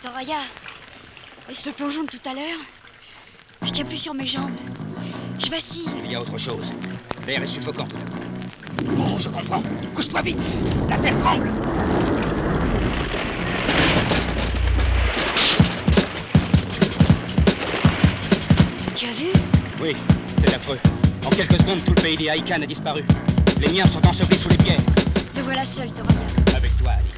Toraya, est-ce le plongeon de tout à l'heure Je tiens plus sur mes jambes. Je vacille. Il y a autre chose. L'air est suffocant tout à coup. Oh, je comprends. Couche-toi vite. La terre tremble. Tu as vu? Oui, c'est affreux. En quelques secondes, tout le pays des Haïkan a disparu. Les miens sont ensevelis sous les pierres. Te voilà seul, Toraya. Avec toi, Alice.